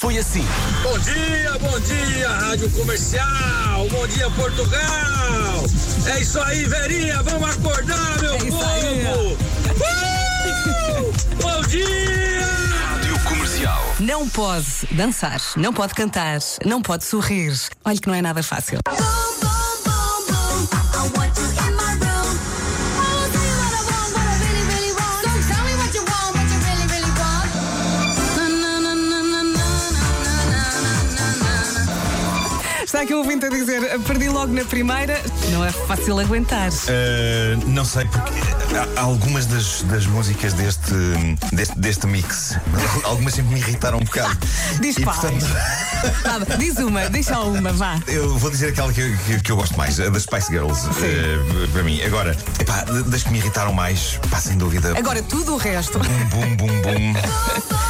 foi assim. Bom dia, bom dia, Rádio Comercial. Bom dia, Portugal. É isso aí, Verinha. Vamos acordar, meu É povo. Uh! Bom dia. Rádio Comercial. Não pode dançar, não pode cantar, não pode sorrir. Olha que não é nada fácil. Está aqui um ouvinte a dizer, perdi logo na primeira. Não é fácil aguentar. Uh, não sei, porque há- algumas das, das músicas deste, deste, deste mix, algumas sempre me irritaram um bocado. Diz E, quais? portanto, diz uma, deixa uma, vá. eu vou dizer aquela que, eu- que, que eu gosto mais, a das Spice Girls, uh, para mim. Agora, epá, das que me irritaram mais, pá, sem dúvida. Agora tudo o resto. Bum, bum, bum, bum.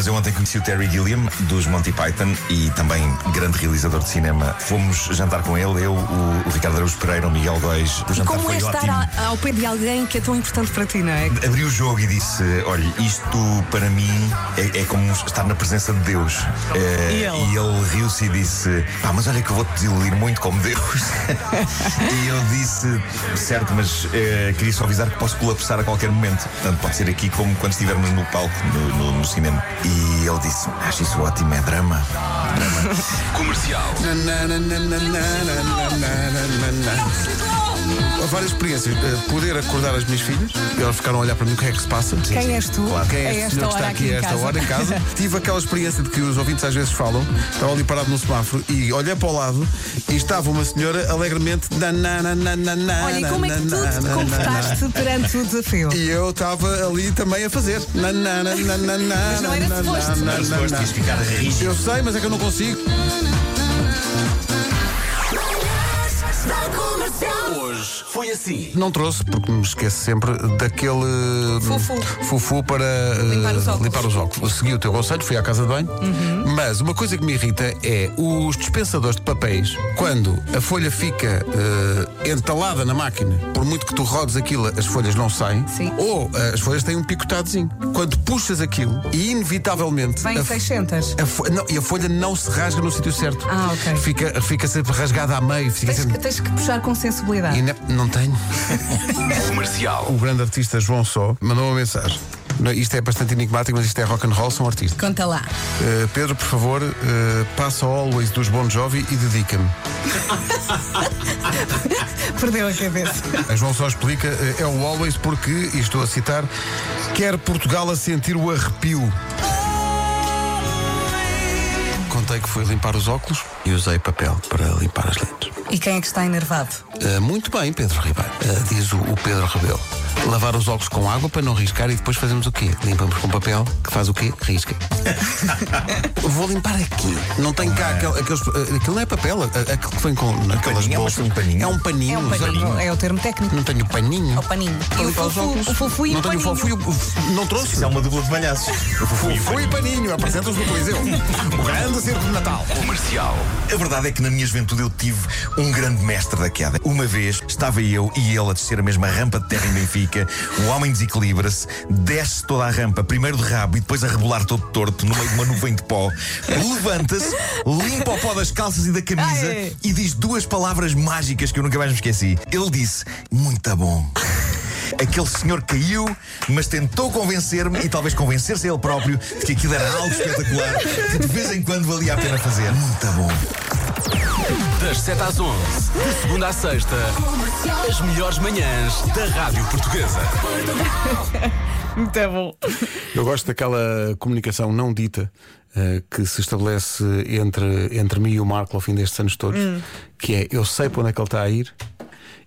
Mas eu ontem conheci o Terry Gilliam, dos Monty Python, e também grande realizador de cinema. Fomos jantar com ele, eu, o, o Ricardo Araújo Pereira, o Miguel Góis. O jantar como é estar ótimo. ao pé de alguém que é tão importante para ti, não é? Abri o jogo e disse: Olha, isto para mim é, é como estar na presença de Deus. Eh, E ele? e ele riu-se e disse: Pá, mas olha que eu vou-te desiludir muito como Deus. e eu disse: Certo, mas eh, queria só avisar que posso colapsar a qualquer momento. Portanto, pode ser aqui como quando estivermos no palco, no, no- no cinema. E ele disse: Acho isso ótimo, é drama. Comercial. Várias experiências. Eh, Poder acordar as minhas filhas e elas ficaram a olhar para mim o que é que se passa. Quem és tu? Quem é A este senhor que está aqui a esta casa. hora em casa? Tive aquela experiência de que os ouvintes às vezes falam. Estava ali parado no semáforo e olhei para o lado e estava uma senhora alegremente. Olha, e como é que tu te comportaste perante o desafio? E eu estava ali também a fazer. Mas não era suposto. Não era suposto, ias ficar rígido. Eu sei, mas é que eu não consigo. Hoje foi assim. Não trouxe, porque me esqueço sempre daquele Fufu. fufu para eh, Limpar os óculos. limpar os óculos. Segui o teu conselho, fui à casa de banho. Mas uma coisa que me irrita é os dispensadores de papéis, quando a folha fica eh, entalada na máquina, por muito que tu rodes aquilo, as folhas não saem. Sim. Ou eh, as folhas têm um picotadozinho. Quando puxas aquilo e inevitavelmente. Vem a- 600. a não, e a folha não se rasga no sítio certo. Ah, ok. Fica, fica sempre rasgada a meio. Fica Tens, sempre... que- tens que puxar com sensibilidade. Ne- não tenho. Comercial. O grande artista João Só mandou uma mensagem. Não, Isto é bastante enigmático, mas isto é rock and roll, são artistas. Conta lá. Uh, Pedro, por favor, uh, passa ao Always dos Bon Jovi e dedica-me. Perdeu a cabeça. A João Só explica, uh, é o Always porque, e estou a citar, quer Portugal a sentir o arrepio. Contei que fui limpar os óculos e usei papel para limpar as lentes. E quem é que está enervado? Uh, muito bem, Pedro Ribeiro, uh, diz o, o Pedro Rebelo. Lavar os óculos com água para não riscar e depois fazemos o quê? Limpamos com papel, que faz o quê? Risca. Vou limpar aqui. Não tem cá aquele, aqueles. uh, Aquilo não é papel, uh, aquilo que vem com aquelas paninho, é bolsas. um paninho. É um paninho. É um paninho, é o termo técnico. Não tenho paninho. É o paninho. E o óculos. o fofu e não o tenho paninho. fofu e o- o- Não trouxe. Isso é uma dupla de malhaços. Fofu e paninho. Apresentas no Coliseu. O grande circo de Natal. Comercial. A verdade é que na minha juventude eu tive um grande mestre da queda. Uma vez estava eu e ele a descer a mesma rampa de terra em Benfica. O homem desequilibra-se, desce toda a rampa, primeiro de rabo e depois a rebolar todo torto no meio de uma nuvem de pó. Levanta-se, limpa o pó das calças e da camisa Ai. e diz duas palavras mágicas que eu nunca mais me esqueci. Ele disse: Muito bom. Aquele senhor caiu, mas tentou convencer-me e talvez convencer-se a ele próprio de que aquilo era algo espetacular, que de vez em quando valia a pena fazer. Muito bom. Das 7 às 11. De segunda à sexta. As melhores manhãs da Rádio Portuguesa. Muito bom. Eu gosto daquela comunicação não dita eh, que se estabelece entre, entre mim e o Marco ao fim destes anos todos, que é eu sei para onde é que ele está a ir,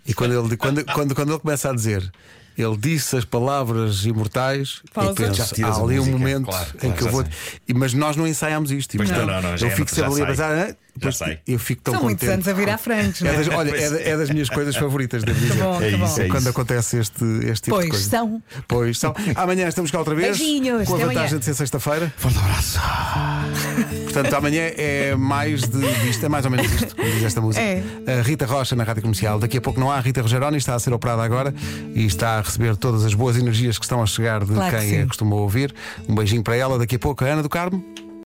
e quando ele, quando, quando, quando ele começa a dizer. Ele disse as palavras imortais Pausa. e penso, Já há ali um música, momento claro, em claro, que eu vou. sei. Mas nós não ensaiámos isto. E, Pois não, portanto, não, não, já eu fico sempre ali a pensar, "Ah", depois sei. eu fico tão São muitos contente. anos a virar frangos, não É é? das, olha, é, da- é das minhas coisas favoritas, devo dizer. bom, É isso, é Quando isso. acontece este, este tipo Pois de coisa. são. Pois são. Amanhã estamos cá outra vez. Beijinhos, Com a vantagem amanhã. de ser sexta-feira. Forte abraço. Portanto, amanhã é mais de isto, é mais ou menos isto, como diz esta música. É. A Rita Rocha na Rádio Comercial. Daqui a pouco não há. A Rita Rogeroni está a ser operada agora e está a receber todas as boas energias que estão a chegar de Claro que quem a sim. costuma ouvir. Um beijinho para ela. Daqui a pouco, a Ana do Carmo.